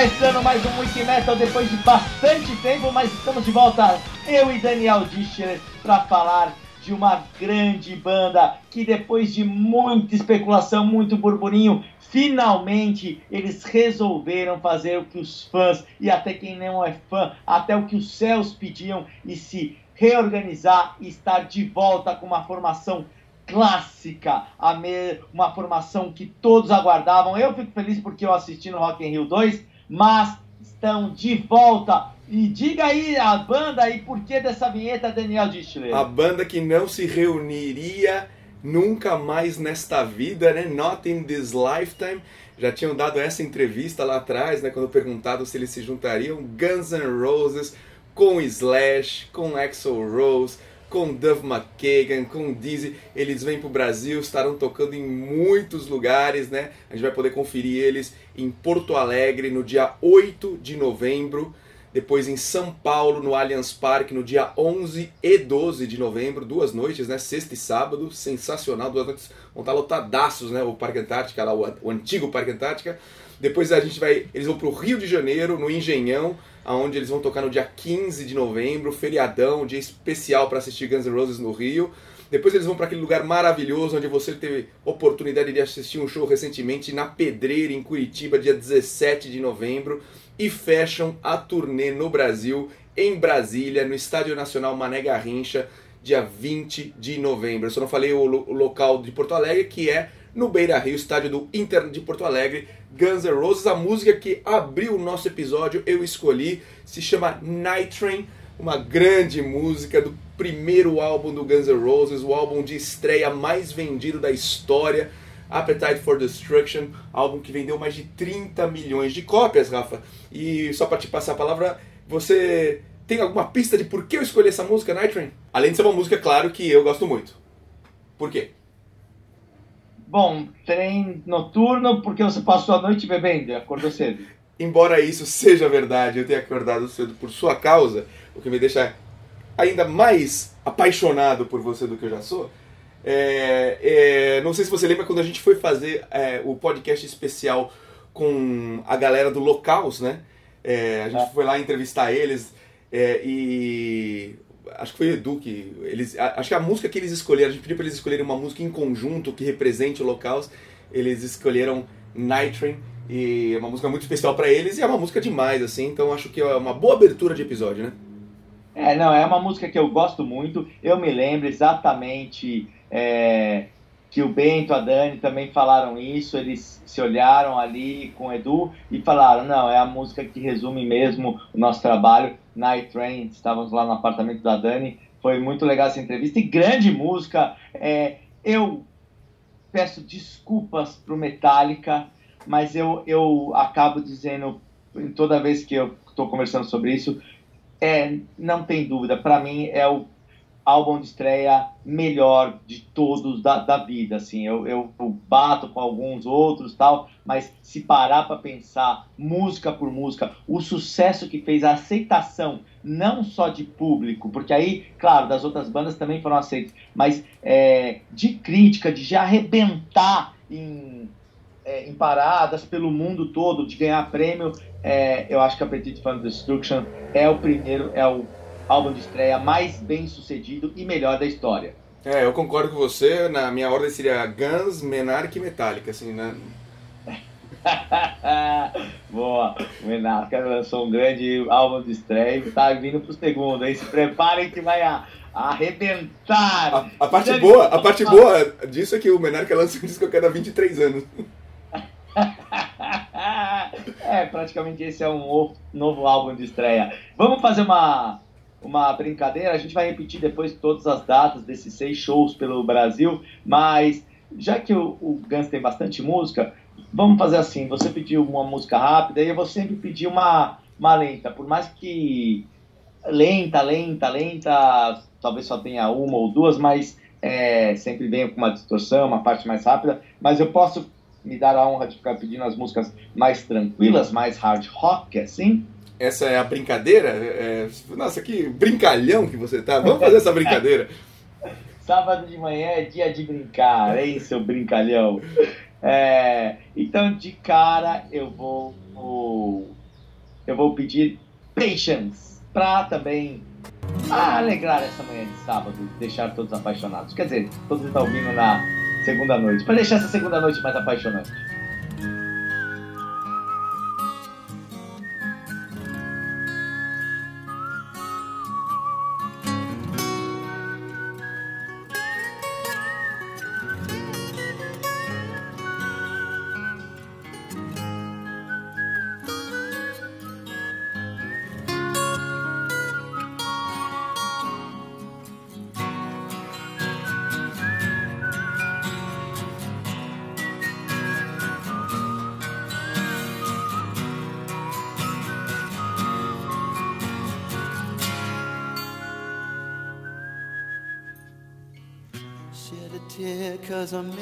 Começando mais um Wiki Metal depois de bastante tempo, mas estamos de volta, eu e Daniel Dischler, para falar de uma grande banda que depois de muita especulação, muito burburinho, finalmente eles resolveram fazer o que os fãs e até quem não é fã, até o que os céus pediam e se reorganizar e estar de volta com uma formação clássica, uma formação que todos aguardavam. Eu fico feliz porque eu assisti no Rock in Rio 2, mas estão de volta. E diga aí a banda e por que dessa vinheta, Daniel Dischler? A banda que não se reuniria nunca mais nesta vida, né? Not in this lifetime. Já tinham dado essa entrevista lá atrás, né? Quando perguntado se eles se juntariam. Guns N' Roses com Slash, com Axl Rose com Duff McKagan, com Dizzy. Eles vêm para o Brasil, estarão tocando em muitos lugares, né? A gente vai poder conferir eles em Porto Alegre no dia 8 de novembro. Depois em São Paulo, no Allianz Parque, no dia 11 e 12 de novembro, duas noites, né? Sexta e sábado, sensacional, duas noites, vão estar lotadaços, né? O Parque Antártica, lá, o, o antigo Parque Antártica. Depois a gente vai, eles vão para o Rio de Janeiro, no Engenhão, aonde eles vão tocar no dia 15 de novembro, feriadão, dia especial para assistir Guns N' Roses no Rio. Depois eles vão para aquele lugar maravilhoso onde você teve oportunidade de assistir um show recentemente na Pedreira, em Curitiba, dia 17 de novembro. E fecham a turnê no Brasil, em Brasília, no Estádio Nacional Mané Garrincha, dia 20 de novembro. Eu só não falei o, lo o local de Porto Alegre, que é no Beira Rio, estádio do Inter de Porto Alegre, Guns N' Roses. A música que abriu o nosso episódio eu escolhi se chama Night Train, uma grande música do primeiro álbum do Guns N' Roses, o álbum de estreia mais vendido da história. Appetite for Destruction, álbum que vendeu mais de 30 milhões de cópias, Rafa. E só para te passar a palavra, você tem alguma pista de por que eu escolhi essa música, Night Train? Além de ser uma música, claro, que eu gosto muito. Por quê? Bom, trem noturno porque você passou a noite bebendo, acordou cedo. Embora isso seja verdade, eu tenha acordado cedo por sua causa, o que me deixa ainda mais apaixonado por você do que eu já sou. É, é, não sei se você lembra quando a gente foi fazer é, o podcast especial com a galera do Locals, né? É, a gente é. foi lá entrevistar eles é, e acho que foi o Edu que eles acho que a música que eles escolheram a gente pediu para eles escolherem uma música em conjunto que represente o local eles escolheram Night Train e é uma música muito especial para eles e é uma música demais assim então acho que é uma boa abertura de episódio né? É não é uma música que eu gosto muito eu me lembro exatamente é, que o Bento, a Dani também falaram isso, eles se olharam ali com o Edu e falaram, não, é a música que resume mesmo o nosso trabalho, Night Train, estávamos lá no apartamento da Dani, foi muito legal essa entrevista e grande música, é, eu peço desculpas pro Metallica, mas eu, eu acabo dizendo toda vez que eu estou conversando sobre isso, é, não tem dúvida, para mim é o álbum de estreia melhor de todos da, da vida, assim, eu, eu, eu, bato com alguns outros tal, mas se parar para pensar música por música, o sucesso que fez, a aceitação não só de público, porque aí, claro, das outras bandas também foram aceitas, mas é, de crítica, de já arrebentar em, é, em paradas pelo mundo todo, de ganhar prêmio, é, eu acho que a Petit Fan Destruction é o primeiro, é o álbum de estreia mais bem sucedido e melhor da história. É, eu concordo com você. Na minha ordem seria Guns, Menarca e Metallica, assim, né? Boa, o Menarca lançou um grande álbum de estreia e tá vindo pro segundo, hein? Se preparem que vai a, arrebentar. A, a parte boa, a parte boa disso é que o Menarca lança um disco a cada 23 anos. é, praticamente esse é um novo álbum de estreia. Vamos fazer uma uma brincadeira. A gente vai repetir depois todas as datas desses seis shows pelo Brasil, mas já que o, o Guns tem bastante música, vamos fazer assim: você pediu uma música rápida e eu vou sempre pedir uma, uma lenta. Por mais que lenta, lenta, lenta, talvez só tenha uma ou duas, mas é, sempre venho com uma distorção, uma parte mais rápida. Mas eu posso me dar a honra de ficar pedindo as músicas mais tranquilas, mais hard rock, assim essa é a brincadeira? É, nossa, que brincalhão que você tá. Vamos fazer essa brincadeira. Sábado de manhã é dia de brincar, hein, seu brincalhão? É, então, de cara, eu vou vou pedir patience para também alegrar essa manhã de sábado, deixar todos apaixonados. Quer dizer, todos estão ouvindo na segunda noite, para deixar essa segunda noite mais apaixonante.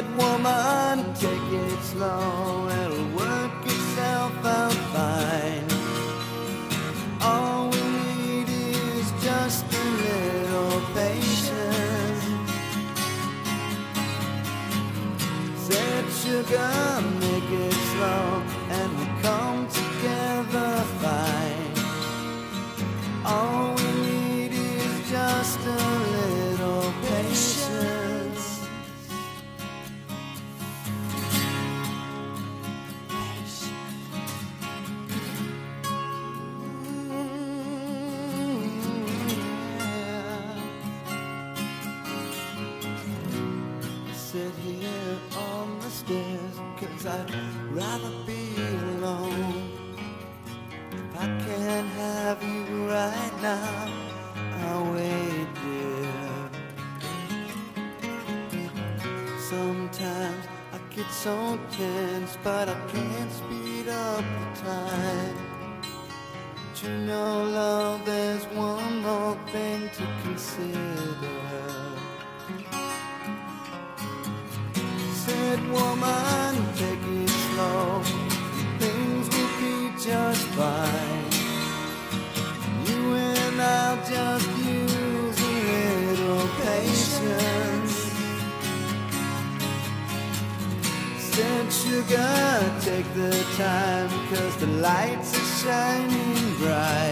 Said, woman, take it slow, it'll work itself out fine. All we need is just a little patience. Said, sugar, make it slow, and we come together fine. All So tense, but I can't speed up the time. But you know, love, there's one more thing to consider. Said woman, the time, cause the lights are shining bright.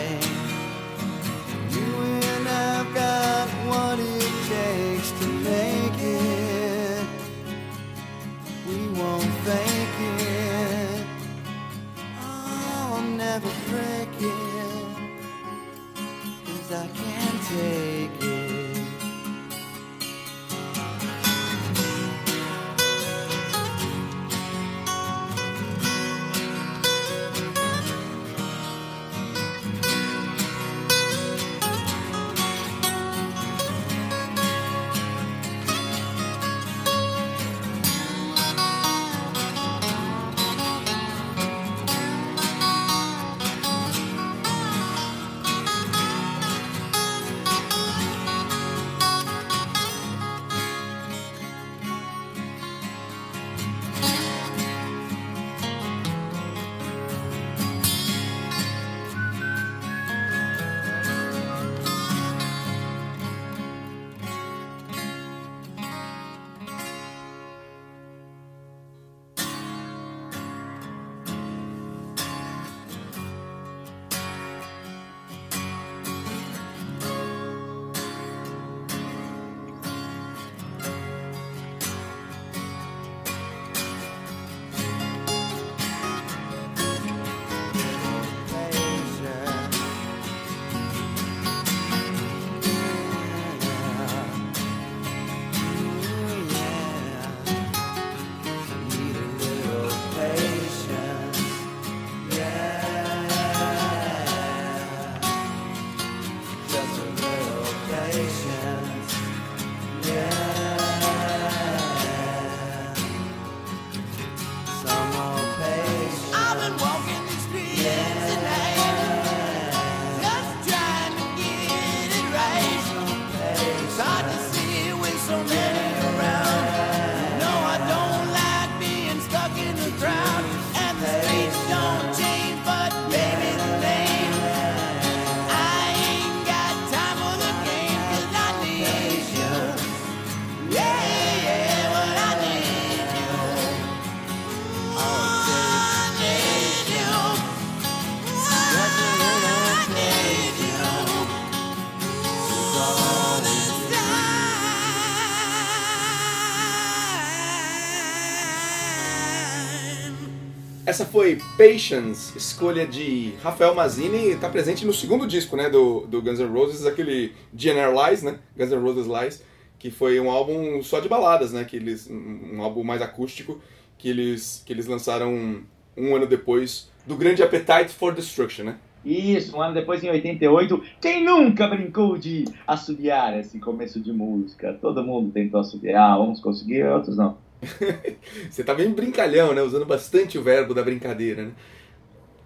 Essa foi Patience, escolha de Rafael Mazzini, está presente no segundo disco, né, do, do Guns N' Roses, aquele Generalize, né, Guns N' Roses Lies, que foi um álbum só de baladas, né, que eles, um álbum mais acústico que eles, que eles lançaram um, ano depois do grande Appetite for Destruction, né? Isso, um ano depois, em 88. Quem nunca brincou de assobiar esse começo de música? Todo mundo tentou assobiar, uns conseguiram, outros não. Você tá bem brincalhão, né? Usando bastante o verbo da brincadeira, né?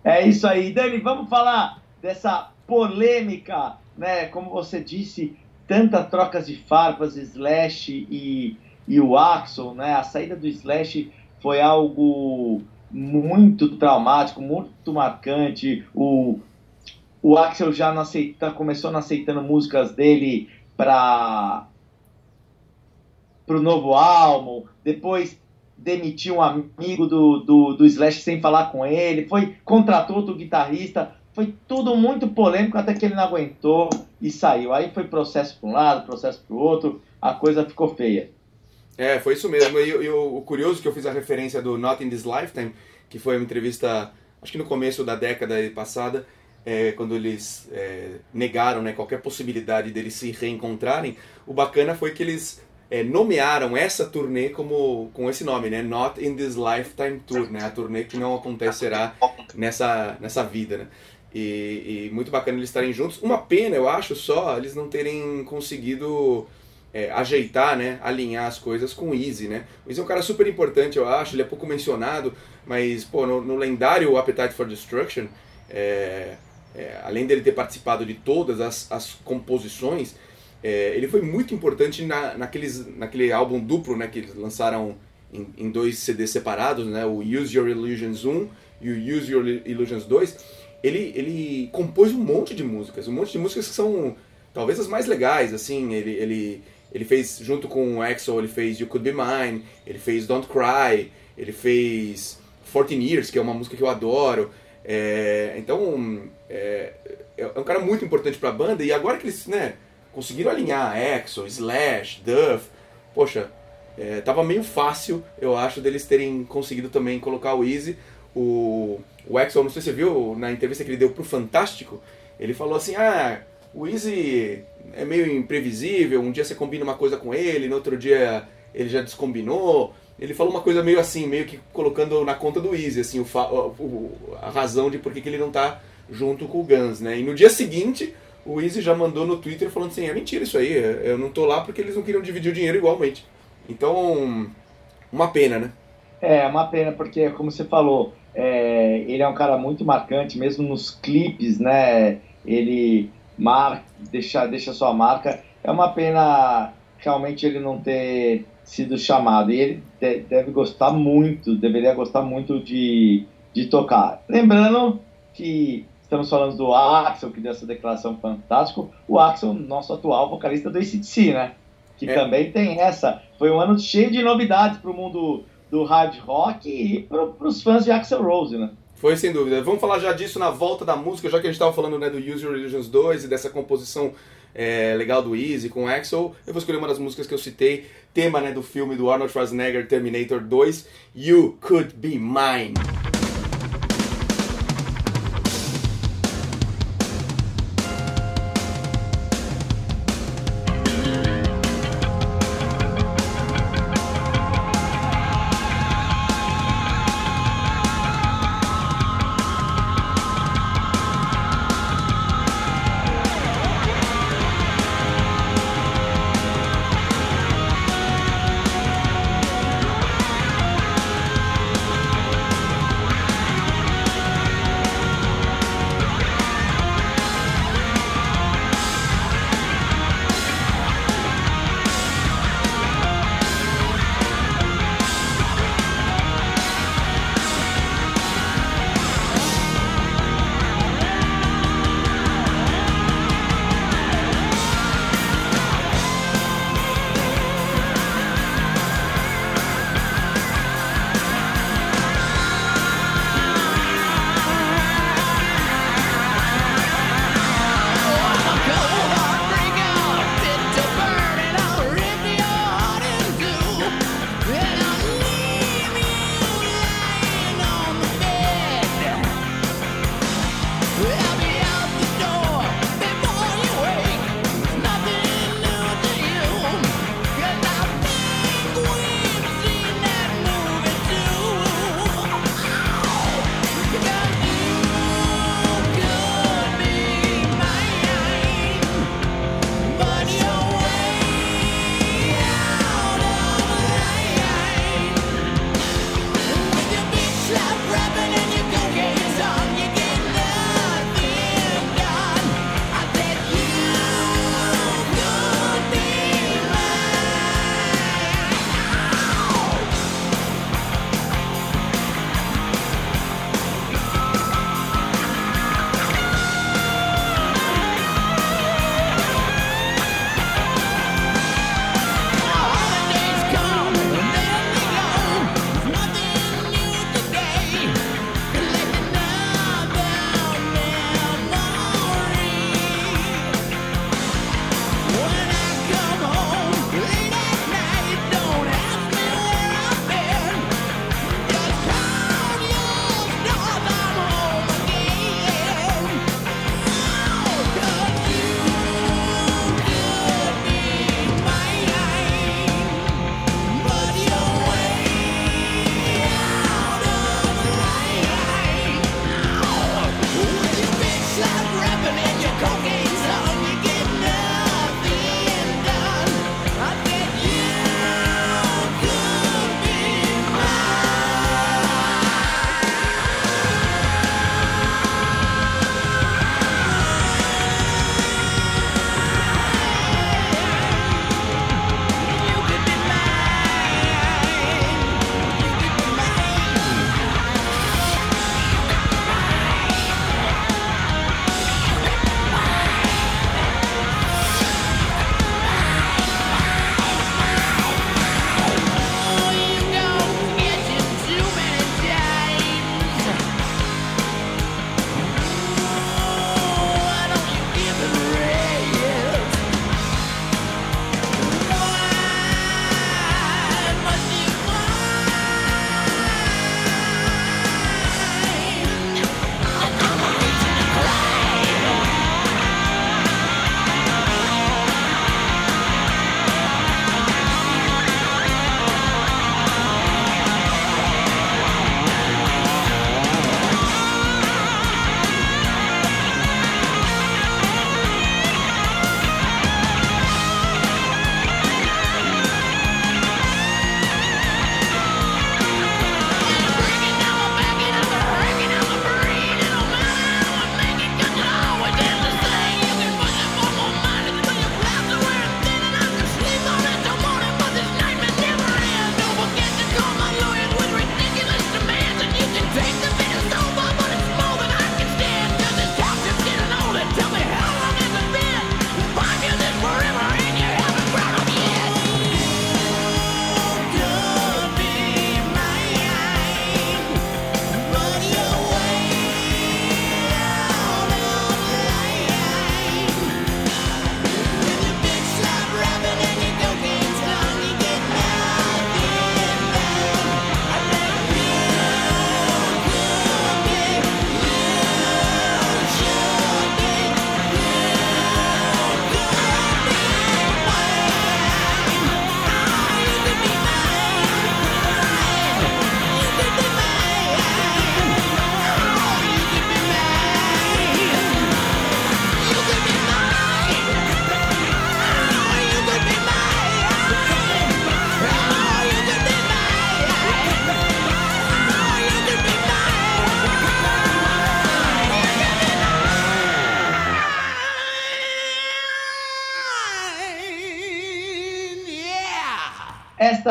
É isso aí. Dani, vamos falar dessa polêmica, né? Como você disse, tantas trocas de farpas, Slash e, e o Axel, né? A saída do Slash foi algo muito traumático, muito marcante. O, o Axel já não aceita, começou não aceitando músicas dele para o novo álbum, depois demitiu um amigo do, do, do Slash sem falar com ele, foi contratou outro guitarrista, foi tudo muito polêmico até que ele não aguentou e saiu. Aí foi processo para um lado, processo para o outro, a coisa ficou feia. É, foi isso mesmo. E, e o, o curioso que eu fiz a referência do Not in This Lifetime, que foi uma entrevista, acho que no começo da década passada, é, quando eles é, negaram né, qualquer possibilidade deles se reencontrarem, o bacana foi que eles é, nomearam essa turnê como com esse nome, né? Not in This Lifetime Tour, né? A turnê que não acontecerá nessa, nessa vida, né? E, e muito bacana eles estarem juntos. Uma pena, eu acho, só eles não terem conseguido é, ajeitar, né, alinhar as coisas com o Easy, né? O Easy é um cara super importante, eu acho, ele é pouco mencionado, mas, pô, no, no lendário Appetite for Destruction, é, é, além dele ter participado de todas as, as composições, é, ele foi muito importante na, naqueles, naquele álbum duplo, né, que eles lançaram em, em dois CDs separados, né, o Use Your Illusions 1 e o Use Your Illusions 2, ele, ele compôs um monte de músicas, um monte de músicas que são talvez as mais legais, assim, ele, ele ele fez, junto com o Axel, ele fez You Could Be Mine, ele fez Don't Cry, ele fez 14 Years, que é uma música que eu adoro. É, então, é, é, um cara muito importante para a banda, e agora que eles né, conseguiram alinhar Axel, Slash, Duff, poxa, é, tava meio fácil, eu acho, deles terem conseguido também colocar o Easy. O, o Axel, não sei se você viu, na entrevista que ele deu pro Fantástico, ele falou assim, ah, o Easy é meio imprevisível, um dia você combina uma coisa com ele, no outro dia ele já descombinou. Ele falou uma coisa meio assim, meio que colocando na conta do Easy, assim, o, o a razão de por que ele não tá junto com o Guns, né? E no dia seguinte, o Easy já mandou no Twitter falando assim, é mentira isso aí, eu não tô lá porque eles não queriam dividir o dinheiro igualmente. Então, uma pena, né? É, uma pena, porque como você falou, é, ele é um cara muito marcante, mesmo nos clipes, né? Ele marca, deixa, deixa sua marca. É uma pena realmente ele não ter sido chamado. E ele de, deve gostar muito, deveria gostar muito de, de tocar. Lembrando que estamos falando do Axel, que deu essa declaração fantástica. O Axel, nosso atual vocalista do ACDC, né? Que é. também tem essa. Foi um ano cheio de novidades para o mundo do hard rock e para os fãs de Axel Rose, né? Foi sem dúvida. Vamos falar já disso na volta da música, já que a gente estava falando né, do Use Your Illusions 2 e dessa composição é, legal do Easy com Axel. Eu vou escolher uma das músicas que eu citei, tema né, do filme do Arnold Schwarzenegger Terminator 2, You Could Be Mine.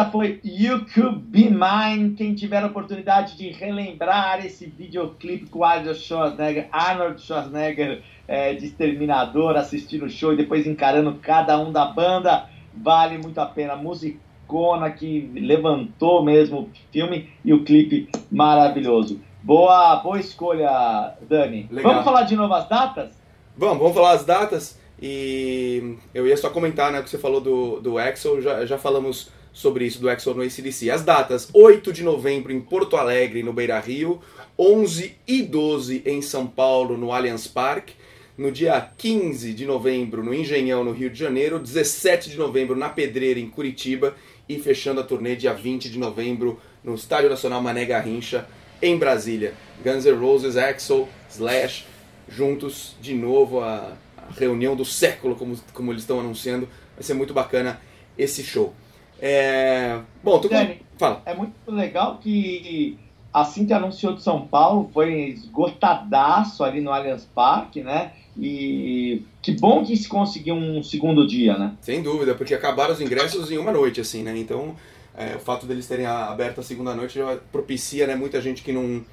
Foi You Could Be Mine. Quem tiver a oportunidade de relembrar esse videoclipe com Arnold Schwarzenegger, Arnold Schwarzenegger é, de Exterminador, assistindo o show e depois encarando cada um da banda, vale muito a pena. Musicona que levantou mesmo o filme e o clipe maravilhoso. Boa, boa escolha, Dani. Legal. Vamos falar de novas datas? Vamos, vamos falar as datas. E eu ia só comentar, né, o que você falou do, do Axel, já, já falamos sobre isso do Axel no ACDC. As datas, 8 de novembro em Porto Alegre, no Beira Rio, 11 e 12 em São Paulo, no Allianz Parque, no dia 15 de novembro no Engenhão, no Rio de Janeiro, 17 de novembro na Pedreira, em Curitiba, e fechando a turnê dia 20 de novembro no Estádio Nacional Mané Garrincha, em Brasília. Guns N' Roses, Axel, Slash, juntos de novo a reunião do século, como, como eles estão anunciando. Vai ser muito bacana esse show. É... Bom, tu Dani, fala. É muito legal que assim que anunciou de São Paulo, foi esgotadaço ali no Allianz Parque, né? E que bom que se conseguiu um segundo dia, né? Sem dúvida, porque acabaram os ingressos em uma noite, assim, né? Então, é, o fato deles terem aberto a segunda noite já propicia, né? Muita gente que não,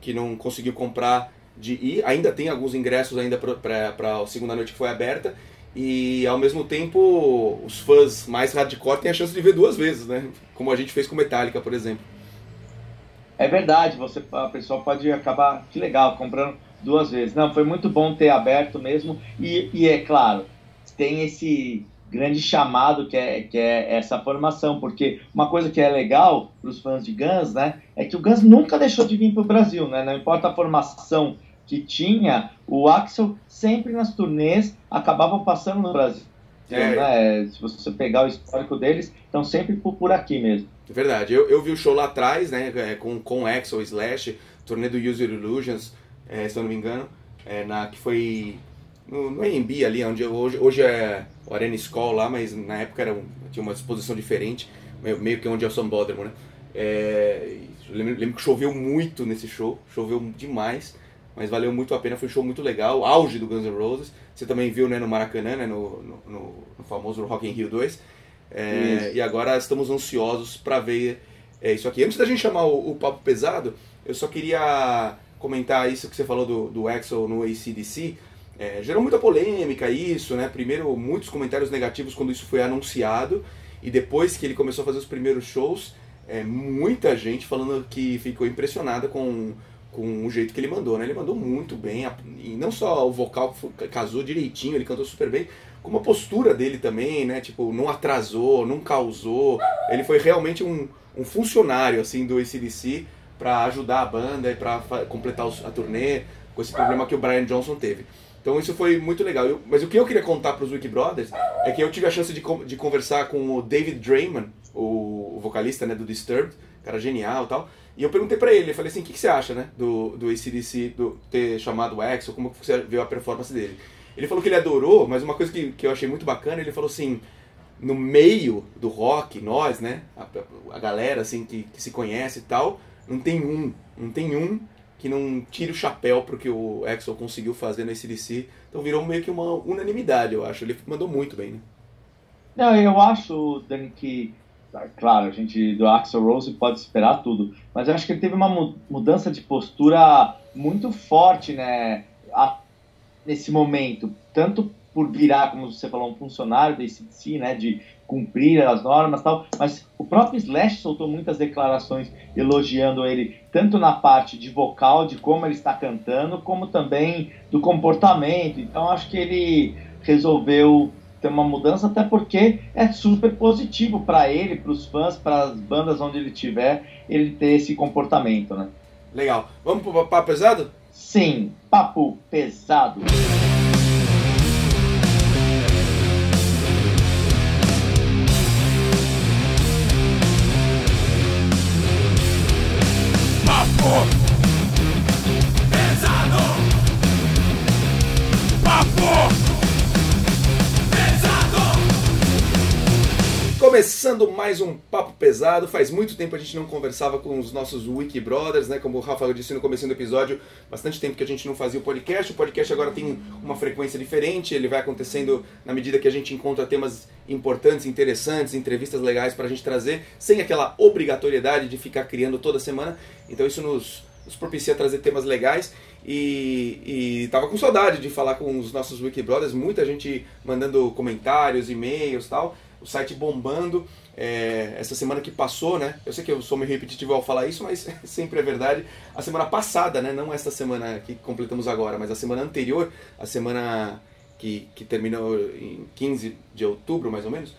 que não conseguiu comprar de ir. Ainda tem alguns ingressos ainda para a segunda noite que foi aberta. E ao mesmo tempo, os fãs mais hardcore têm a chance de ver duas vezes, né? Como a gente fez com Metallica, por exemplo. É verdade, você, a pessoa pode acabar, que legal, comprando duas vezes. Não, foi muito bom ter aberto mesmo. E, e é claro, tem esse grande chamado que é, que é essa formação, porque uma coisa que é legal para os fãs de Guns, né, é que o Guns nunca deixou de vir para o Brasil, né, não importa a formação que tinha, o Axel sempre nas turnês acabava passando no Brasil. É. Né? Se você pegar o histórico deles, estão sempre por, por aqui mesmo. É verdade. Eu, eu vi o show lá atrás, né, é, com, com Axel, Slash, turnê do User Illusions, é, se eu não me engano, é, na, que foi no, no AMB ali, onde hoje, hoje é o Arena School lá, mas na época era um, tinha uma exposição diferente, meio, meio que onde é o Sambódromo, né? É, lembro, lembro que choveu muito nesse show, choveu demais mas valeu muito a pena, foi um show muito legal, auge do Guns N' Roses. Você também viu né, no Maracanã, né, no, no, no famoso Rock in Rio 2. É, e agora estamos ansiosos para ver é, isso aqui. Antes da gente chamar o, o, papo pesado, eu só queria comentar isso que você falou do, do Axel no ACDC. É, gerou muita polêmica isso, né? Primeiro, muitos comentários negativos quando isso foi anunciado. E depois que ele começou a fazer os primeiros shows, é, muita gente falando que ficou impressionada com com o jeito que ele mandou, né? Ele mandou muito bem, e não só o vocal casou direitinho, ele cantou super bem, como a postura dele também, né? Tipo, não atrasou, não causou. Ele foi realmente um, um funcionário, assim, do ACDC para ajudar a banda e para completar a turnê com esse problema que o Brian Johnson teve. Então isso foi muito legal. Eu, mas o que eu queria contar para os Wiki Brothers é que eu tive a chance de, de conversar com o David Draymond, o, o vocalista né, do Disturbed, cara genial e tal. E eu perguntei para ele, eu falei assim, o que, que, você acha, né, do, do ACDC do, ter chamado o Axel, como você viu a performance dele? Ele falou que ele adorou, mas uma coisa que, que eu achei muito bacana, ele falou assim, no meio do rock, nós, né, a, a galera, assim, que, que se conhece e tal, não tem um, não tem um que não tire o chapéu pro que o Axel conseguiu fazer no ACDC. Então virou meio que uma unanimidade, eu acho. Ele mandou muito bem, né? Não, eu acho, Dani, que claro, a gente do Axel Rose pode esperar tudo, mas eu acho que ele teve uma mudança de postura muito forte, né, a, nesse momento, tanto por virar, como você falou, um funcionário da ICDC, né, de cumprir as normas tal, mas o próprio Slash soltou muitas declarações elogiando ele, tanto na parte de vocal, de como ele está cantando, como também do comportamento. Então acho que ele resolveu ter uma mudança, até porque é super positivo para ele, para os fãs, para as bandas onde ele tiver, ele ter esse comportamento, né? Legal. Vamos pro papo pesado? Sim, papo pesado. Papo Começando mais um papo pesado. Faz muito tempo a gente não conversava com os nossos Wiki Brothers, né? Como o Rafael disse no começo do episódio, bastante tempo que a gente não fazia o podcast. O podcast agora tem uma frequência diferente, ele vai acontecendo na medida que a gente encontra temas importantes, interessantes, entrevistas legais para a gente trazer, sem aquela obrigatoriedade de ficar criando toda semana. Então isso nos, nos propicia trazer temas legais. E, e tava com saudade de falar com os nossos Wiki Brothers, muita gente mandando comentários, e-mails tal o site bombando. É, essa semana que passou, né? Eu sei que eu sou meio repetitivo ao falar isso, mas sempre é verdade. A semana passada, né? Não esta semana que completamos agora, mas a semana anterior, a semana que, que terminou em 15 de outubro, mais ou menos,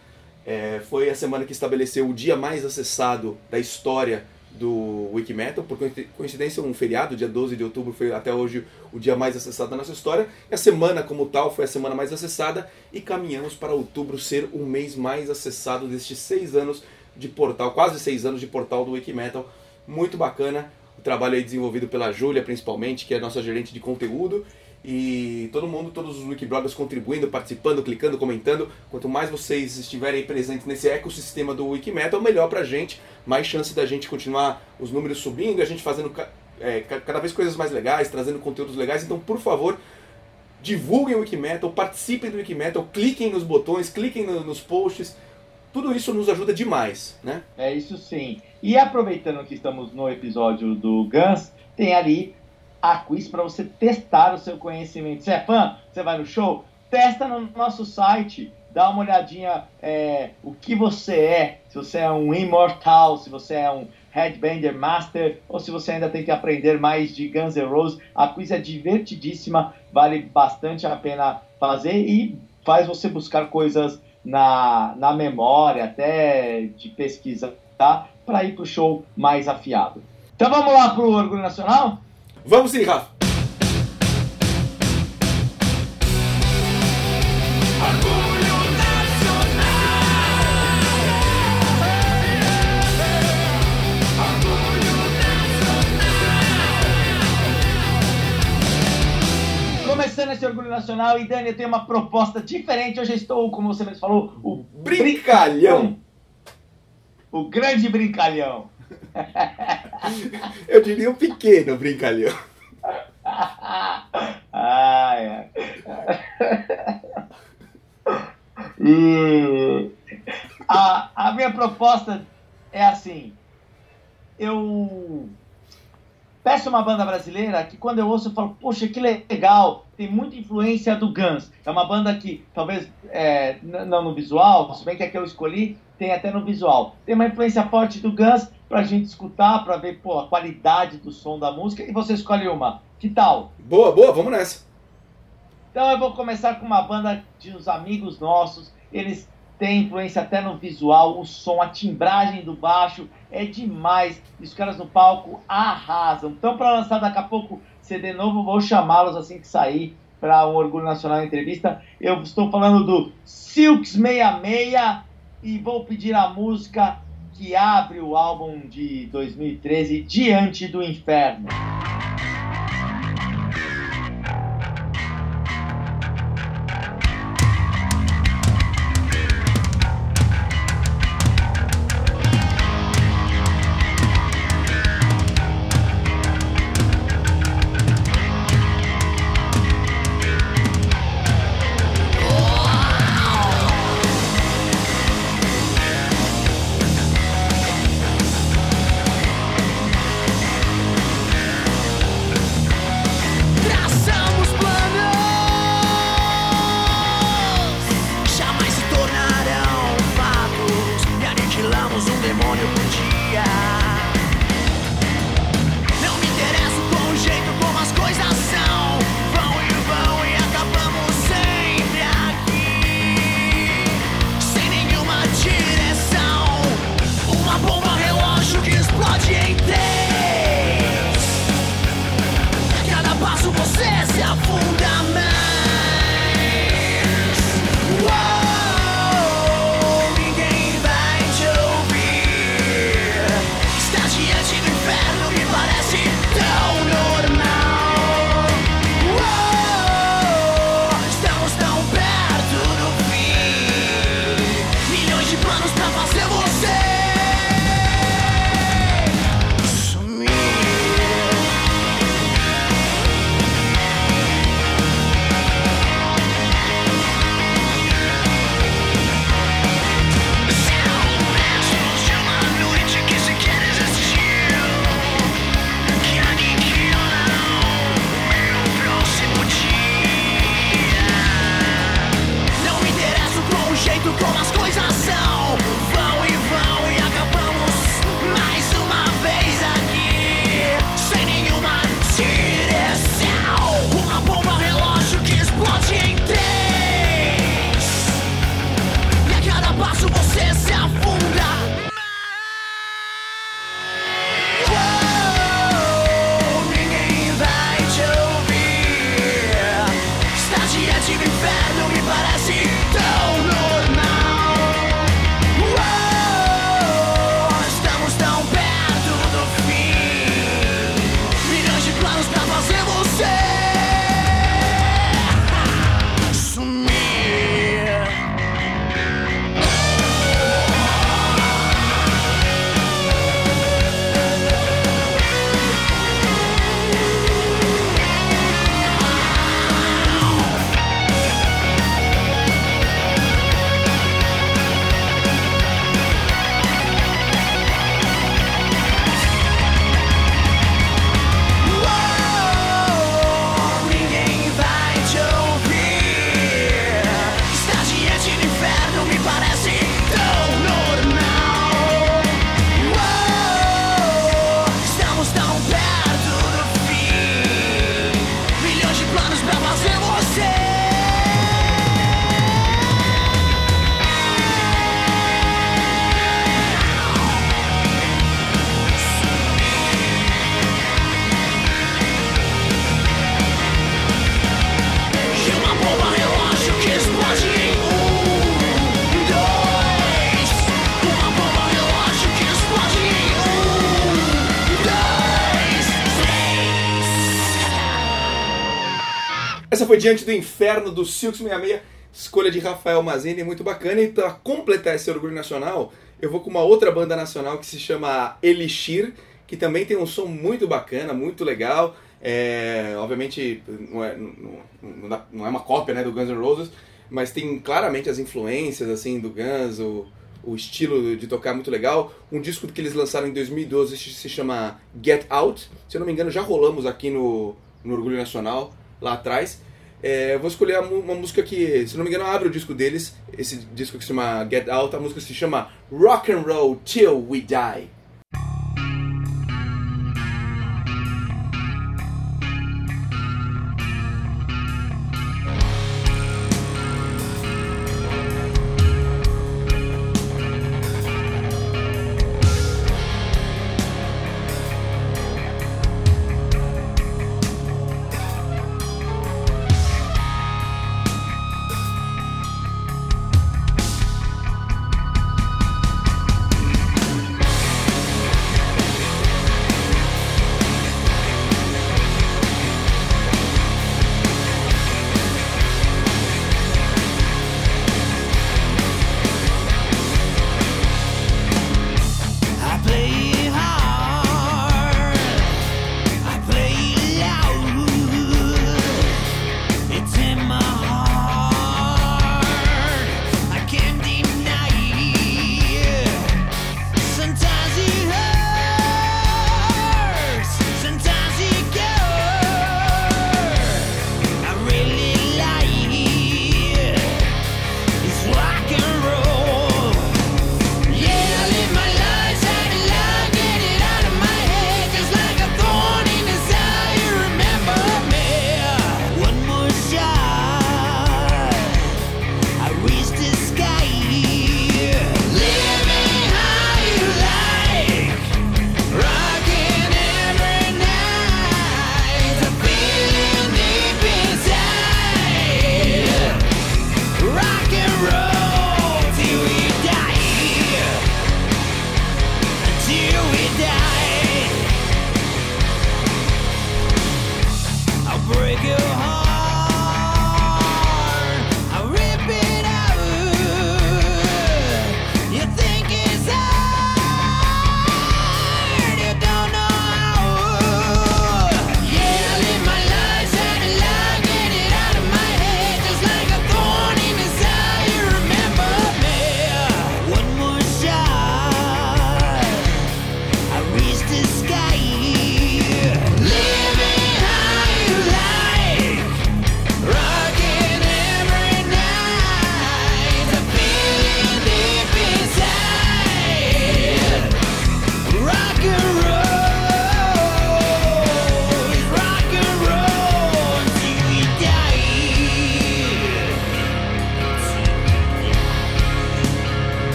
é, foi a semana que estabeleceu o dia mais acessado da história do Wikimetal. Por coincidência, um feriado, dia 12 de outubro, foi até hoje o dia mais acessado da nossa história. E a semana, como tal, foi a semana mais acessada. E caminhamos para outubro ser o mês mais acessado destes seis anos de portal, quase seis anos de portal do Wikimetal. Muito bacana. O trabalho aí desenvolvido pela Júlia, principalmente, que é a nossa gerente de conteúdo e todo mundo, todos os Wikibloggers contribuindo, participando, clicando, comentando. Quanto mais vocês estiverem presentes nesse ecossistema do Wikimetal, melhor pra gente, mais chance da gente continuar os números subindo, a gente fazendo é, cada vez coisas mais legais, trazendo conteúdos legais. Então, por favor, divulguem o Wikimetal, participem do Wikimetal, cliquem nos botões, cliquem no, nos posts. Tudo isso nos ajuda demais, né? É isso sim. E aproveitando que estamos no episódio do Guns, tem ali a quiz para você testar o seu conhecimento. Você é fã? Você vai no show? Testa no nosso site, dá uma olhadinha é, o que você é, se você é um imortal, se você é um headbanger master, ou se você ainda tem que aprender mais de Guns N' Roses. A quiz é divertidíssima, vale bastante a pena fazer e faz você buscar coisas na, na memória, até de pesquisa, tá? Para ir para o show mais afiado. Então vamos lá para o Orgulho Nacional? Vamos sim, Rafa. Começando esse Orgulho Nacional, e Dani, eu tenho uma proposta diferente. Hoje eu estou, como você mesmo falou, o brincalhão. O grande brincalhão. Eu diria um pequeno brincalhão. Ai, a, a minha proposta é assim. Eu peço uma banda brasileira que quando eu ouço eu falo, poxa, que legal, tem muita influência do Guns. É uma banda que talvez é, não no visual, se bem que a que eu escolhi tem até no visual. Tem uma influência forte do Guns, pra gente escutar, pra ver pô, a qualidade do som da música e você escolhe uma. Que tal? Boa, boa, vamos nessa. Então eu vou começar com uma banda de uns amigos nossos. Eles têm influência até no visual, o som, a timbragem do baixo é demais. E os caras no palco arrasam. Então, para lançar daqui a pouco CD novo, vou chamá-los assim que sair para um Orgulho Nacional entrevista. Eu estou falando do Silks 66 e vou pedir a música que abre o álbum de 2013, Diante do Inferno. Essa foi Diante do Inferno do Silks 66, escolha de Rafael Mazini, muito bacana. E para completar esse orgulho nacional, eu vou com uma outra banda nacional que se chama Elixir, que também tem um som muito bacana, muito legal. É, obviamente não é, não, não é uma cópia né, do Guns N' Roses, mas tem claramente as influências assim do Guns, o, o estilo de tocar muito legal. Um disco que eles lançaram em 2012 se chama Get Out. Se eu não me engano, já rolamos aqui no, no Orgulho Nacional lá atrás. É, vou escolher uma música que, se não me engano, abre o disco deles, esse disco que se chama Get Out, a música se chama Rock and Roll Till We Die.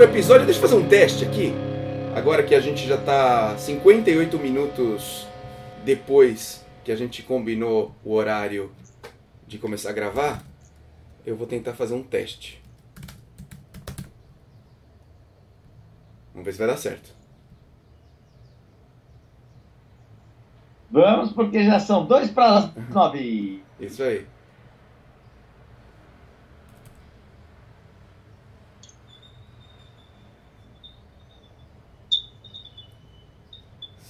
O episódio. Deixa eu fazer um teste aqui. Agora que a gente já está 58 minutos depois que a gente combinou o horário de começar a gravar, eu vou tentar fazer um teste. Vamos ver se vai dar certo. Vamos, porque já são dois para nove. Isso aí.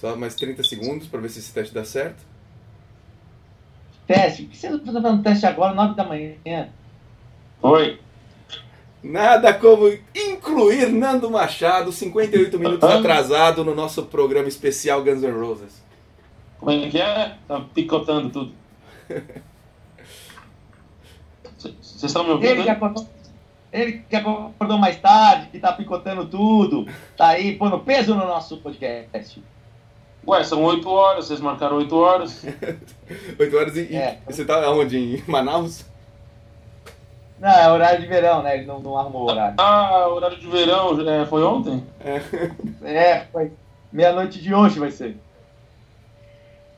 Só mais 30 segundos para ver se esse teste dá certo. Teste. Por que você não está fazendo teste agora, nove da manhã? Oi. Nada como incluir Nando Machado, 58 minutos Ah. atrasado no nosso programa especial Guns N' Roses. Como é que é? Tá picotando tudo. Vocês estão me ouvindo? Ele que hein? acordou, ele que acordou mais tarde, que tá picotando tudo, tá aí pondo peso no nosso podcast. Ué, são 8 horas, vocês marcaram 8 horas. 8 horas e, É. e você tá onde? Em Manaus? Não, é horário de verão, né? Ele não, não arrumou o horário. Ah, horário de verão, é, foi ontem? É, foi meia-noite de hoje vai ser.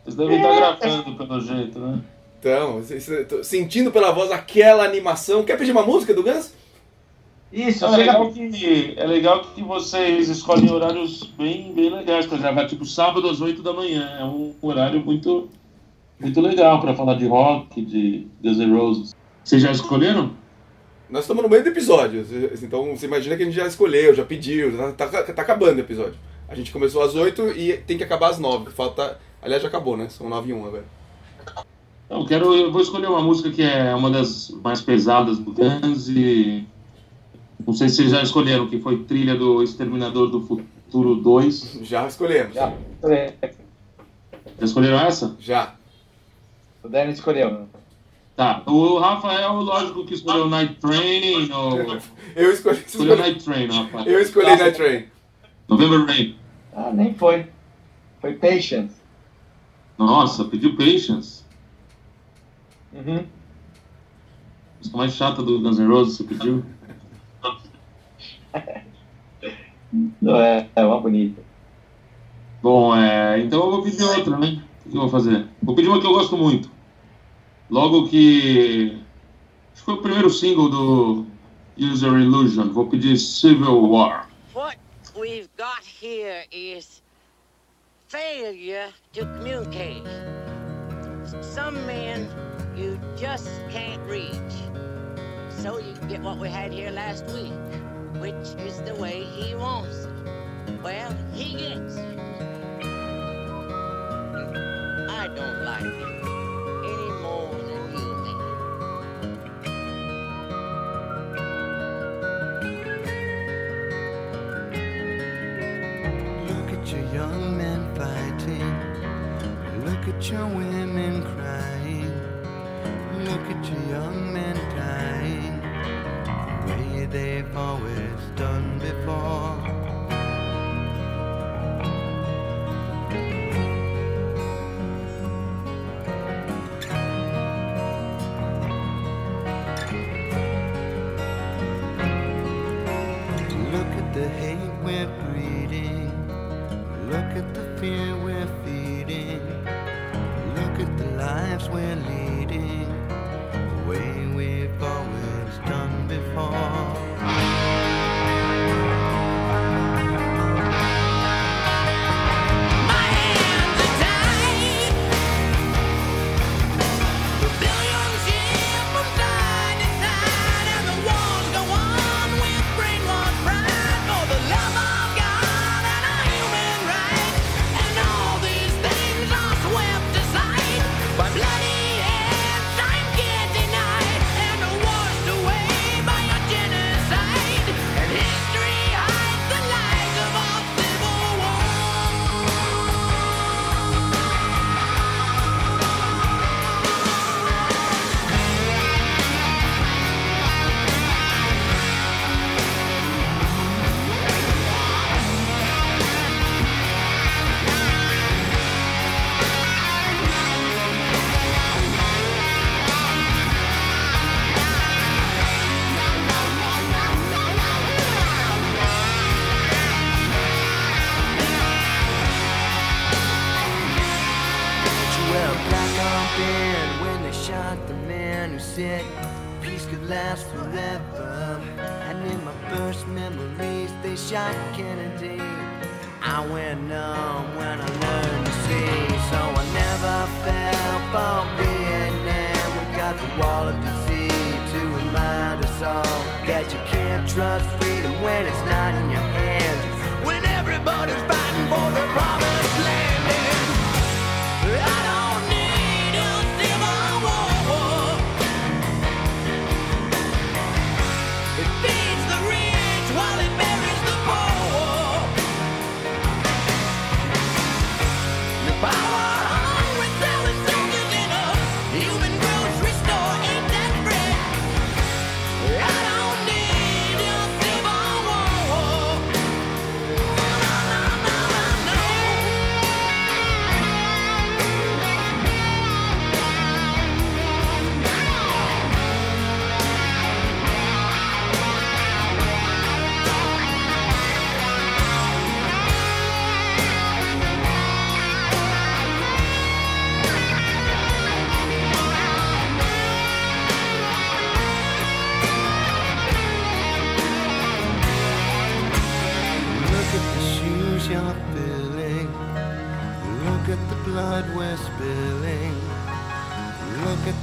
Vocês devem estar gravando pelo jeito, né? Então, sentindo pela voz aquela animação. Quer pedir uma música do Guns? Isso, É chega legal, que, é legal que vocês escolhem horários bem, bem legais para gravar, tipo sábado às 8 da manhã. É um horário muito, muito legal para falar de rock, de Guns N' Roses. Vocês já escolheram? Nós estamos no meio do episódio, então você imagina que a gente já escolheu, já pediu, tá, tá- tá acabando o episódio. A gente começou às 8 e tem que acabar às 9. Falta. Aliás, já acabou, né? São 9 e 1 agora. Eu quero, eu vou escolher uma música que é uma das mais pesadas do Guns e não sei se vocês já escolheram, que foi trilha do Exterminador do Futuro 2. Já escolhemos. Já. Já escolheram essa? Já. O Dani escolheu. Tá. O Rafael, lógico que escolheu Night Train ou Eu escolhi. escolheu Night Train, Rafael. Eu escolhi Night Train. November Rain. Ah, nem foi. Foi Patience. Nossa, pediu Patience. Uhum. Música mais chata do Guns N' Roses, você pediu? Não é, é uma bonita. Bom, é, então eu vou pedir outra, né? O que eu vou fazer? Vou pedir uma que eu gosto muito. Logo que. Acho que foi o primeiro single do User Illusion. Vou pedir Civil War. What we've got here is failure to communicate. Some men you just can't reach. So you get what we had here last week, which is the way he wants it. Well, he gets it. I don't like it any more than you may. Look at your young men fighting. Look at your women crying. Look at your young men dying. The way they've always before.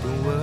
The world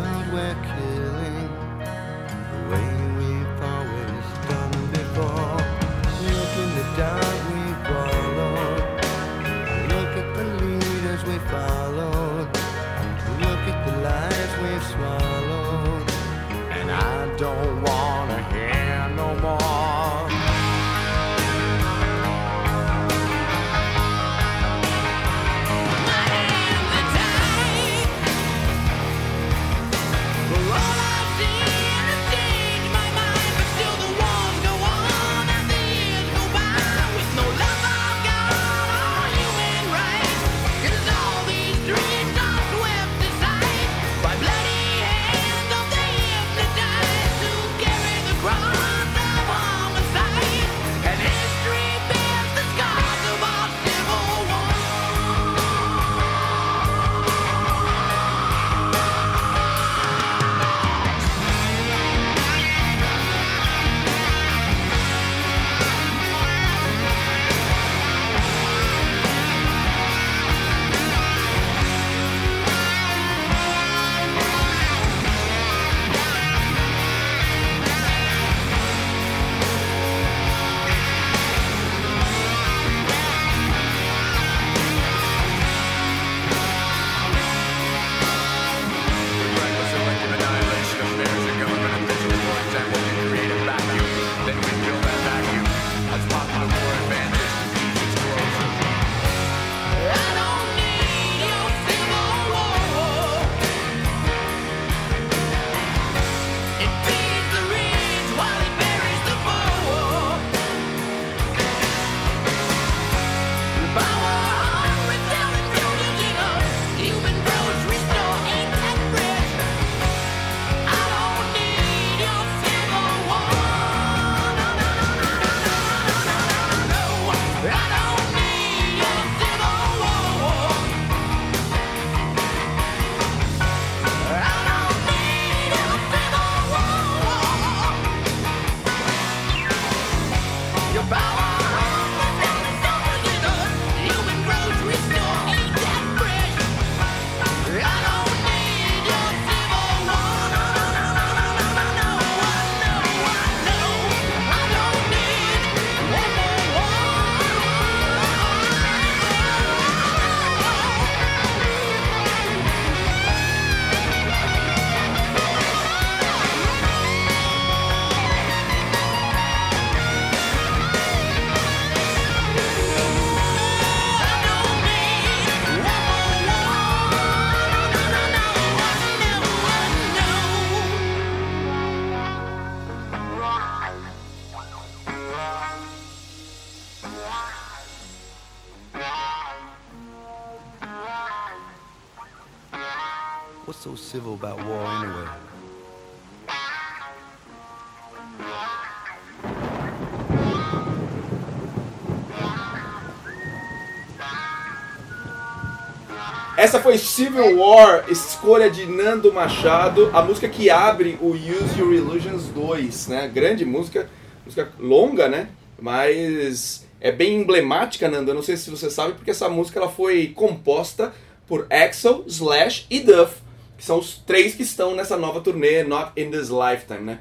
Essa foi Civil War, escolha de Nando Machado, a música que abre o Use Your Illusions 2, né? Grande música, música longa, né? Mas é bem emblemática, Nando. Eu não sei se você sabe, porque essa música ela foi composta por Axel, Slash e Duff, que são os três que estão nessa nova turnê Not in This Lifetime, né?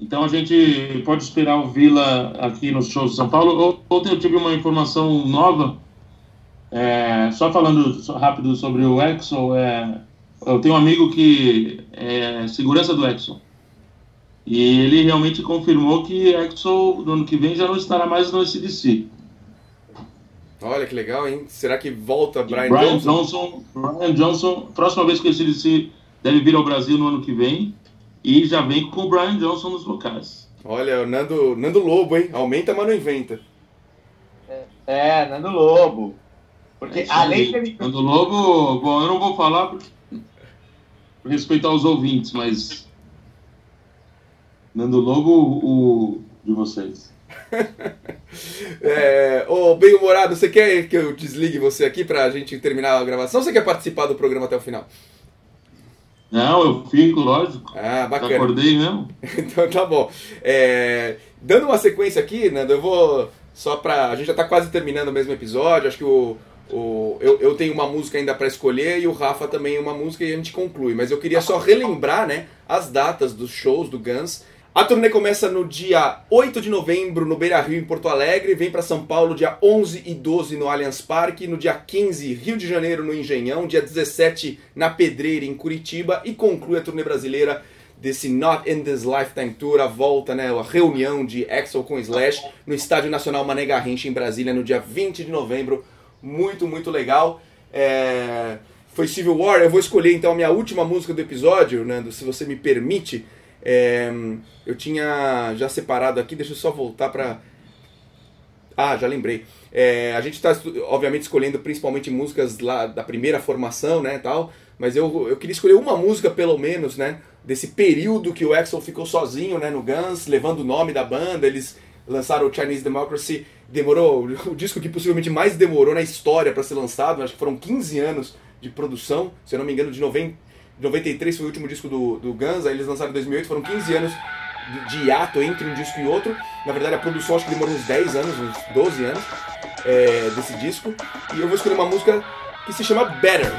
Então a gente pode esperar o Vila aqui nos shows de São Paulo. Ontem eu tive uma informação nova, é, só falando rápido sobre o Exo. É, eu tenho um amigo que é segurança do Exo. E ele realmente confirmou que Exo no ano que vem já não estará mais no SDC. Olha que legal, hein? Será que volta Brian, Brian Johnson? Johnson? Brian Johnson, próxima vez que o SDC deve vir ao Brasil no ano que vem. E já vem com o Brian Johnson nos locais. Olha, o Nando, Nando Lobo, hein? Aumenta, mas não inventa. É, Nando Lobo. Porque É além aí. de ele. Nando Lobo, bom, eu não vou falar por, por respeitar os ouvintes, mas Nando Lobo, o de vocês. É, ô, bem-humorado, você quer que eu desligue você aqui pra gente terminar a gravação ou você quer participar do programa até o final? Não, eu fico, lógico. Ah, Já bacana. acordei mesmo. Então tá bom. É, dando uma sequência aqui, Nando, eu vou só pra. A gente já tá quase terminando o mesmo episódio. Acho que o. o eu, eu tenho uma música ainda pra escolher e o Rafa também uma música e a gente conclui. Mas eu queria só relembrar, né, as datas dos shows do Guns. A turnê começa no dia 8 de novembro no Beira Rio, em Porto Alegre. Vem para São Paulo dia 11 e 12 no Allianz Parque. No dia 15, Rio de Janeiro, no Engenhão. Dia 17, na Pedreira, em Curitiba. E conclui a turnê brasileira desse Not in This Lifetime Tour, a volta, né, a reunião de Axel com Slash no Estádio Nacional Mané Garrincha em Brasília no dia 20 de novembro. Muito, muito legal. É, Foi Civil War. Eu vou escolher então a minha última música do episódio, Nando, se você me permite. É, Eu tinha já separado aqui, deixa eu só voltar para ah, já lembrei. É, a gente está, obviamente, escolhendo principalmente músicas lá da primeira formação, né, tal. Mas eu, eu queria escolher uma música, pelo menos, né, desse período que o Axel ficou sozinho, né, no Guns, levando o nome da banda. Eles lançaram o Chinese Democracy. Demorou, o disco que possivelmente mais demorou na história para ser lançado. Acho que foram 15 anos de produção, se eu não me engano, de 90, 93 foi o último disco do, do Guns. Aí eles lançaram em 2008, foram 15 anos de, de hiato entre um disco e outro. Na verdade, a produção acho que demorou uns 10 anos, uns 12 anos é, desse disco. E eu vou escolher uma música que se chama Better.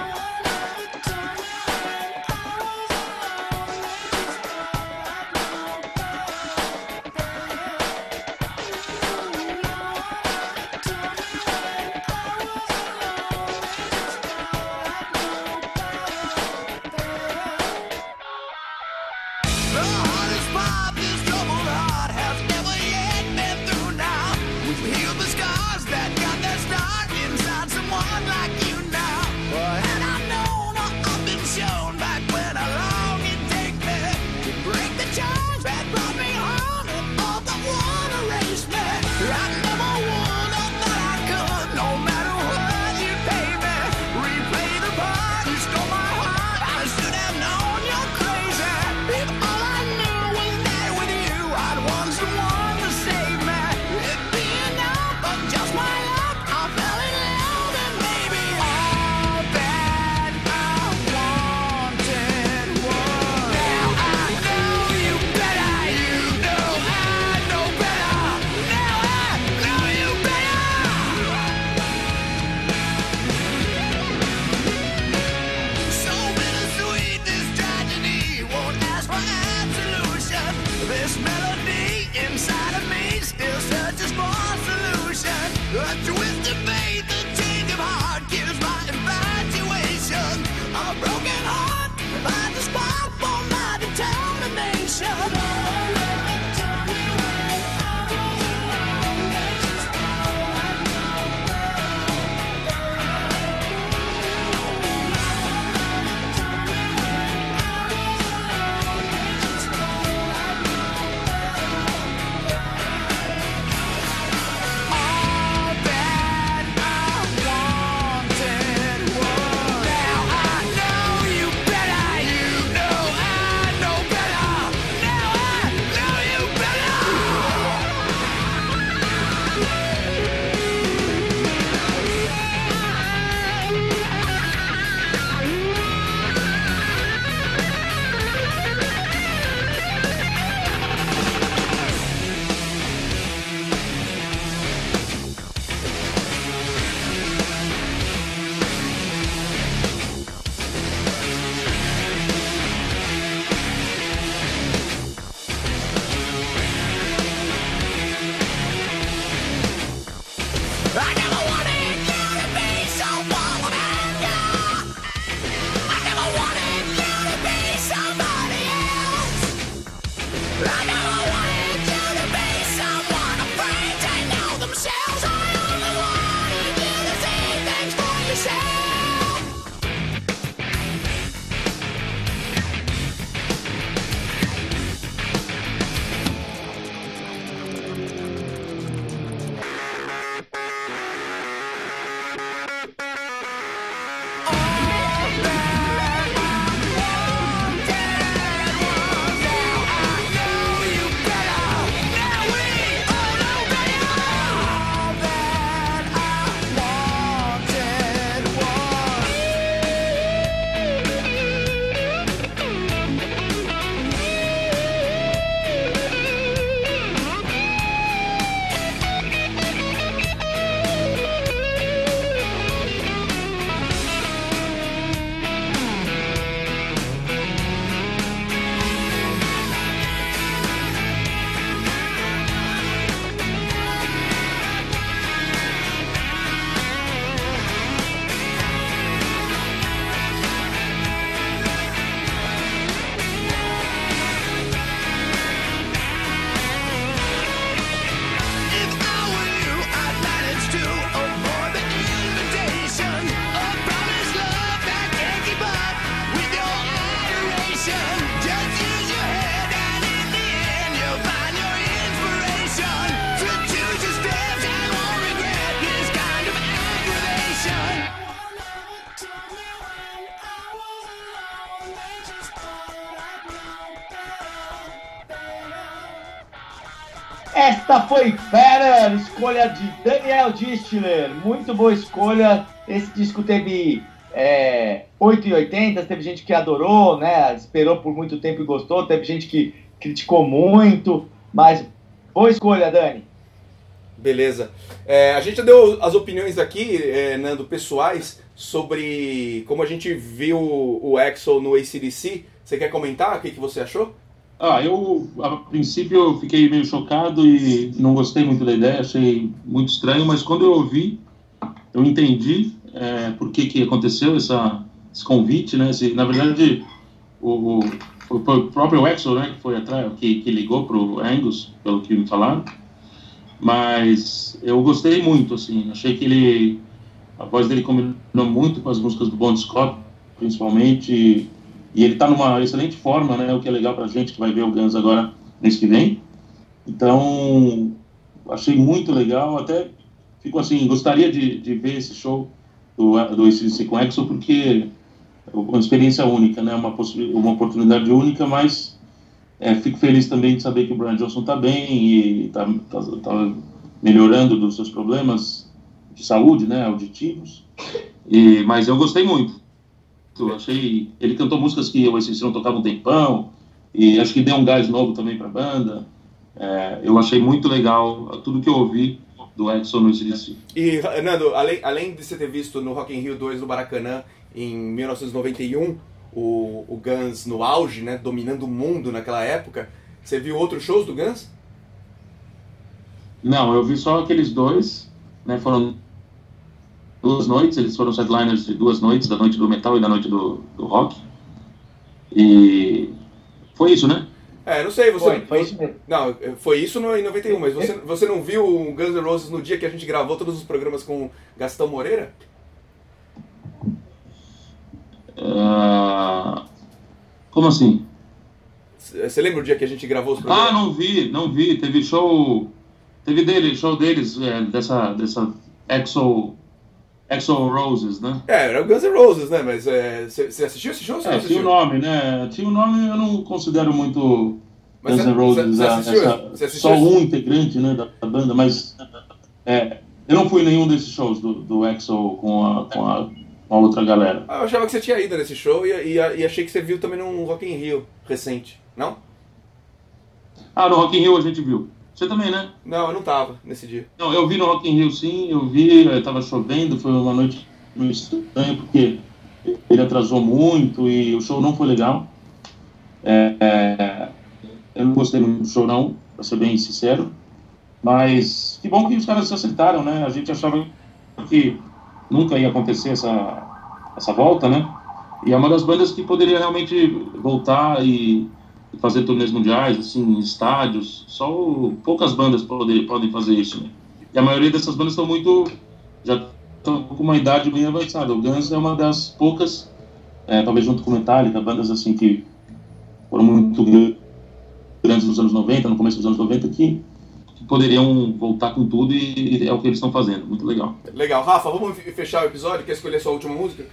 Daniel Distler. Muito boa escolha. Esse disco teve é, 8,80, teve gente que adorou, né? Esperou por muito tempo e gostou, teve gente que criticou muito, mas boa escolha, Dani. Beleza. É, a gente já deu as opiniões aqui, é, Nando, pessoais, sobre como a gente viu o Axel no ACDC. Você quer comentar o que, que você achou? Ah, eu, a princípio, eu fiquei meio chocado e não gostei muito da ideia, achei muito estranho, mas quando eu ouvi, eu entendi é, por que, que aconteceu essa, esse convite, né? Esse, na verdade, o, o, foi o próprio Axel, né, que foi atrás, que, que ligou para o Angus, pelo que me falaram, mas eu gostei muito, assim, achei que ele, a voz dele combinou muito com as músicas do Bon Scott, principalmente, e, ele está numa excelente forma, né, o que é legal para a gente que vai ver o Guns agora mês que vem, então achei muito legal, até fico assim, gostaria de, de ver esse show do, do ACDC com Axel, porque é uma experiência única, né, uma, uma oportunidade única, mas é, fico feliz também de saber que o Brian Johnson está bem e está tá, tá melhorando dos seus problemas de saúde, né, auditivos. E, mas eu gostei muito. Eu achei, ele cantou músicas que o ACDC não tocava um tempão e acho que deu um gás novo também para a banda. É, eu achei muito legal tudo que eu ouvi do Edson no ACDC. E, Nando, além, além de você ter visto no Rock in Rio 2 no Maracanã em 1991 o, o Guns no auge, né, dominando o mundo naquela época. Você viu outros shows do Guns? Não, eu vi só aqueles dois, né, foram duas noites, eles foram headliners de duas noites, da noite do metal e da noite do, do rock. E foi isso, né? É, não sei, você. Foi, foi isso mesmo. Não, foi isso no, em 91, mas você, você não viu o Guns N' Roses no dia que a gente gravou todos os programas com Gastão Moreira? Uh, como assim? Você lembra o dia que a gente gravou os programas? Ah, não vi, não vi. Teve show. Teve dele, show deles, é, dessa, dessa Exo, Exo Roses, né? É, era o Guns N' Roses, né? Mas você é, assistiu esse show? É, tinha o nome, né? Tinha o nome, eu não considero muito mas Guns N' Roses, cê, essa, só um integrante né, da, da banda, mas é, eu não fui em nenhum desses shows do, do EXO com a, com a uma outra galera. Ah, eu achava que você tinha ido nesse show e, e, e, achei que você viu também num Rock in Rio recente, não? Ah, no Rock in Rio a gente viu. Você também, né? Não, eu não tava nesse dia. Não, eu vi no Rock in Rio sim, eu vi, eu tava chovendo, foi uma noite meio estranha, porque ele atrasou muito e o show não foi legal. É, é, eu não gostei do show não, pra ser bem sincero. Mas que bom que os caras se acertaram, né? A gente achava que nunca ia acontecer essa, essa volta, né? E é uma das bandas que poderia realmente voltar e fazer turnês mundiais, assim, em estádios. Só poucas bandas poder, podem fazer isso, né? E a maioria dessas bandas estão muito... já estão com uma idade bem avançada. O Guns é uma das poucas, é, talvez junto com Metallica, bandas assim que foram muito grandes nos anos 90, no começo dos anos 90, que poderiam voltar com tudo e é o que eles estão fazendo. Muito legal. Legal. Rafa, vamos fechar o episódio? Quer escolher sua última música?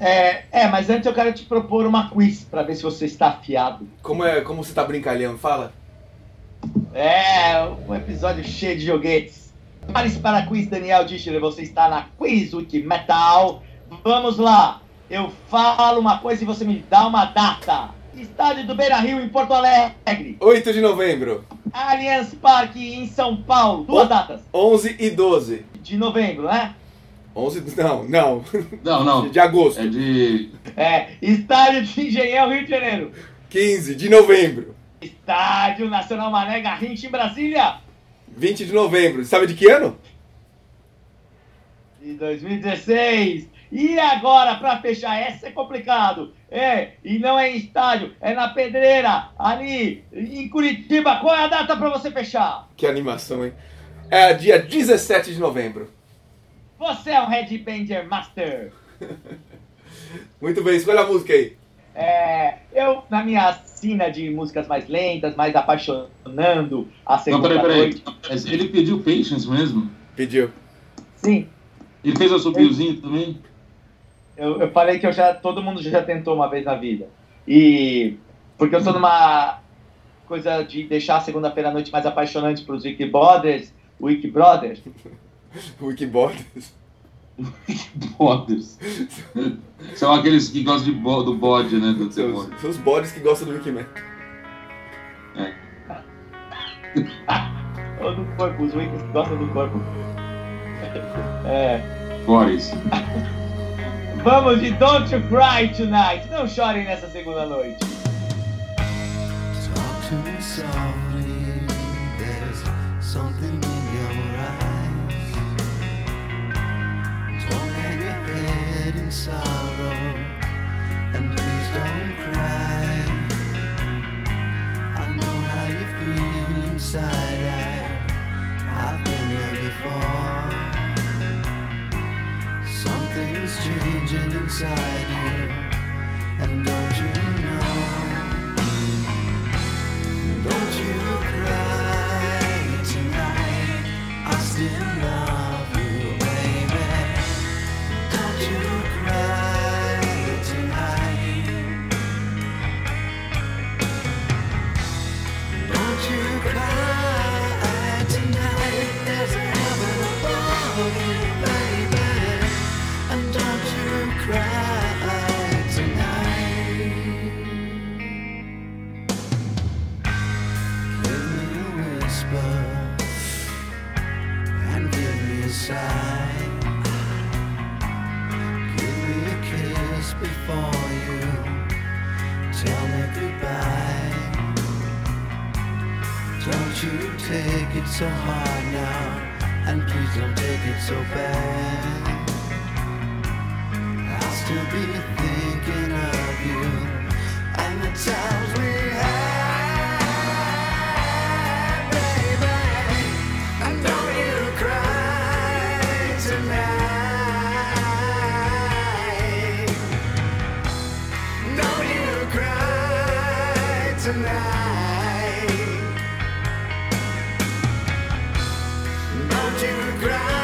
É, é, mas antes eu quero te propor uma quiz para ver se você está afiado. Como é, como você está brincalhando? Fala. É, um episódio cheio de joguetes. Pare-se para a quiz, Daniel Dichler. Você está na Quiz Wiki Metal. Vamos lá. Eu falo uma coisa e você me dá uma data. Estádio do Beira Rio, em Porto Alegre. 8 de novembro. Allianz Parque, em São Paulo. Duas datas. 11 e 12. De novembro, né? 11 não, não. Não, não. De agosto. É de. É, Estádio de Engenhão, Rio de Janeiro. 15 de novembro. Estádio Nacional Mané Garrincha, em Brasília. 20 de novembro. Sabe de que ano? De 2016. E agora, para fechar, essa é complicado. É, e não é em estádio, é na pedreira, ali em Curitiba. Qual é a data para você fechar? Que animação, hein? É dia 17 de novembro. Você é um Headbanger Master. Muito bem, escolha a música aí. É, eu, na minha cena de músicas mais lentas, mais apaixonando a segunda Não, peraí, noite. peraí. Ele pediu Patience mesmo? Pediu. Sim, Ele fez assobiozinho também? eu, eu falei que eu já, todo mundo já tentou uma vez na vida. E porque eu sou numa coisa de deixar a segunda-feira à noite mais apaixonante para os Wiki Brothers, Wiki Brothers. Wikiborders. Bodes. São aqueles que gostam de bo- do bode, né? Do São são os bodes que gostam do Wikiman. Ou do corpo, os Wikis que gostam do corpo. É. Boris. Vamos de Don't You Cry Tonight. Não chorem nessa segunda noite. Talk to me. Sorrow. And please don't cry. I know how you feel inside. I've been there before. Something's changing inside you. And don't you You take it so hard now, and please don't take it so bad. I'll still be thinking of you and the times we had, baby. And don't you cry tonight. Tonight. Don't you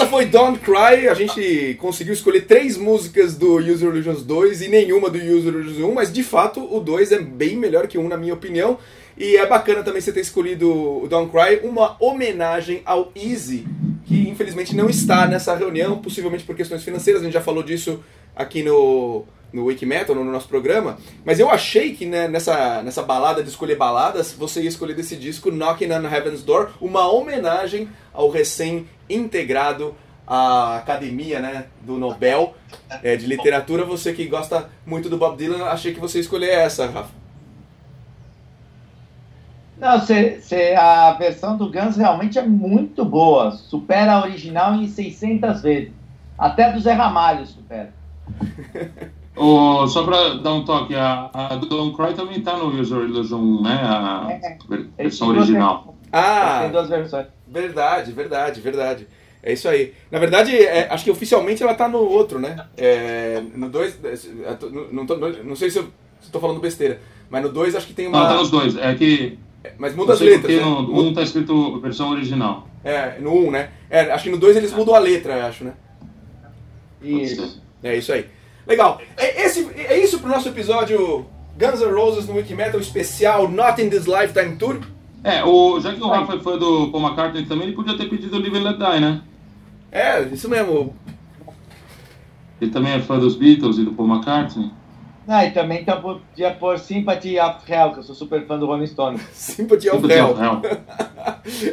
Essa foi Don't Cry, a gente conseguiu escolher três músicas do User Illusions 2 e nenhuma do User Illusions 1, mas de fato o 2 é bem melhor que o 1 na minha opinião. E é bacana também você ter escolhido o Don't Cry, uma homenagem ao Easy, que infelizmente não está nessa reunião, possivelmente por questões financeiras, a gente já falou disso aqui no, no Wikimetal, no nosso programa, mas eu achei que né, nessa, nessa balada de escolher baladas, você ia escolher desse disco Knocking on Heaven's Door, uma homenagem ao recém-integrado à academia né, do Nobel é, de literatura. Você que gosta muito do Bob Dylan, achei que você ia escolher essa, Rafa. Não, cê, cê, a versão do Guns realmente é muito boa. Supera a original em 600 vezes. Até do Zé Ramalho supera. Oh, só para dar um toque, a, a Don't Cry também tá no User Illusion, né? A É, versão Ele tem original. Ah, Tem duas versões. verdade, verdade, verdade. É isso aí. Na verdade, é, acho que oficialmente ela tá no outro, né? É, no 2, não, tô- não sei se eu estou falando besteira, mas no 2 acho que tem uma. Não, tá nos dois. É que. Mas muda Não as letras. porque né? no Muda- um tá escrito versão original. É, no 1, um, né? É, acho que no 2 eles mudam a letra, acho, né? Isso. É isso aí. Legal. É, esse, é isso pro nosso episódio Guns N' Roses no Wikimetal especial Not in This Lifetime Tour. É, o, já que o Rafa é fã do Paul McCartney também, ele podia ter pedido Live and Let Die, né? É, isso mesmo. Ele também é fã dos Beatles e do Paul McCartney. Ah, e também tá, podia pôr Sympathy of Hell, que eu sou super fã do Rolling Stones. Sympathy of Sympathy Hell. of Hell.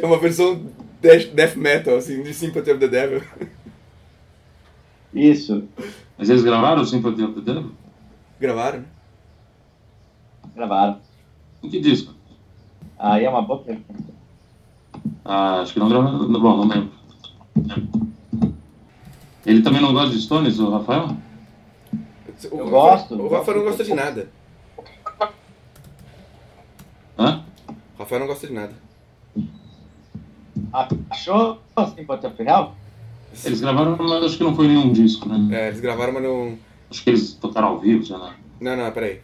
É uma versão death, death metal, assim, de Sympathy of the Devil. Isso. Mas eles gravaram o Sympathy of the Devil? Gravaram, né? Gravaram. Em que disco? Aí é uma boa pergunta. Ah, acho que não gravaram. Bom, não lembro. Ele também não gosta de Stones, o Rafael? O Eu gosto. O Rafa não gosta de nada. Hã? O Rafael não gosta de nada. Achou Sympathy of Hell? Eles gravaram, mas acho que não foi nenhum disco, né? É, eles gravaram, mas não. Acho que eles tocaram ao vivo, sei lá. Não, não, peraí.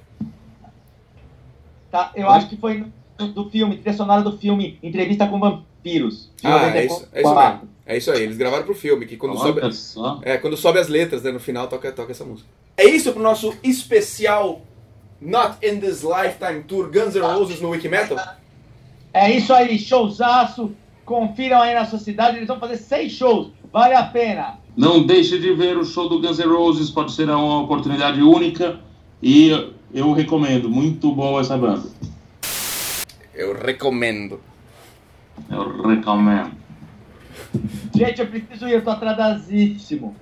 Tá, eu acho que foi do, filme, trilha sonora do filme Entrevista com Vampiros. Ah, é isso, é isso 94. mesmo. É isso aí, eles gravaram pro filme, que quando sobe. Olha só. É, quando sobe as letras, né, no final toca, toca essa música. É isso pro nosso especial Not in This Lifetime Tour Guns N' Roses no Wikimetal? É isso aí, showzaço. Confiram aí na sua cidade, eles vão fazer seis shows. Vale a pena. Não deixe de ver o show do Guns N' Roses, pode ser uma oportunidade única e eu recomendo. Muito boa essa banda. Eu recomendo. Eu recomendo. Gente, eu preciso ir, eu tô atrasíssimo.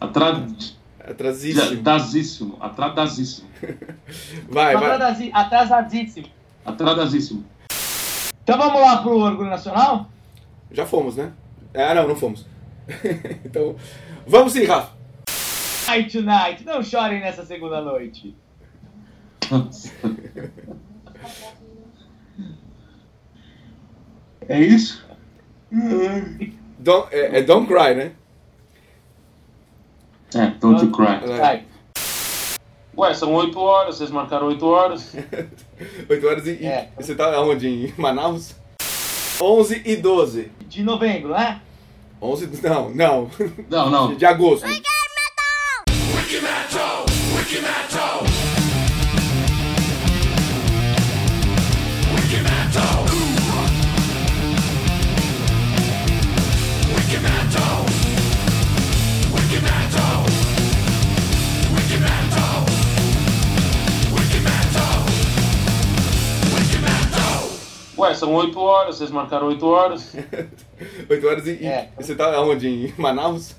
Atrasíssimo. Atrasadíssimo. Atrasadíssimo. Vai, vai. atrasadíssimo. Atrasadíssimo. Então vamos lá pro Orgulho Nacional? Já fomos, né? Ah, não, não fomos. então, vamos sim, Rafa. Night Tonight, não chorem nessa segunda noite. É isso? Don't, é, é Don't Cry, né? É, Don't You Cry. Vai. Ué, são 8 horas, vocês marcaram 8 horas. 8 horas e, É. e você tá aonde? Em Manaus? 11 e 12. De novembro, né? 11, não, não. Não, não. De agosto. Ué, são 8 horas, vocês marcaram 8 horas. 8 horas e, É. e você tá aonde? Em Manaus?